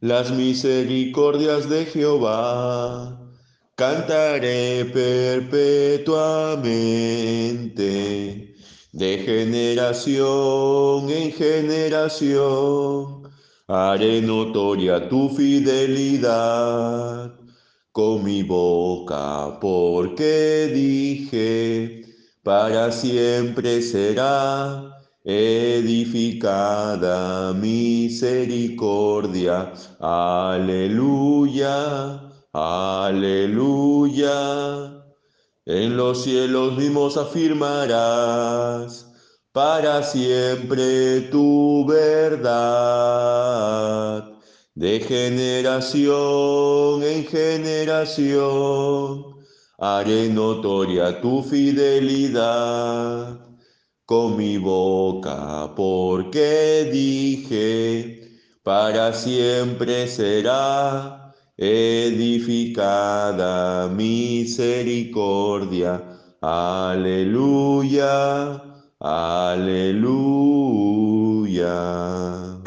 las misericordias de Jehová. Cantaré perpetuamente, de generación en generación. Haré notoria tu fidelidad con mi boca, porque dije, para siempre será edificada misericordia. Aleluya, aleluya. En los cielos mismos afirmarás para siempre tu verdad. De generación en generación haré notoria tu fidelidad con mi boca, porque dije, para siempre será edificada misericordia. Aleluya, aleluya.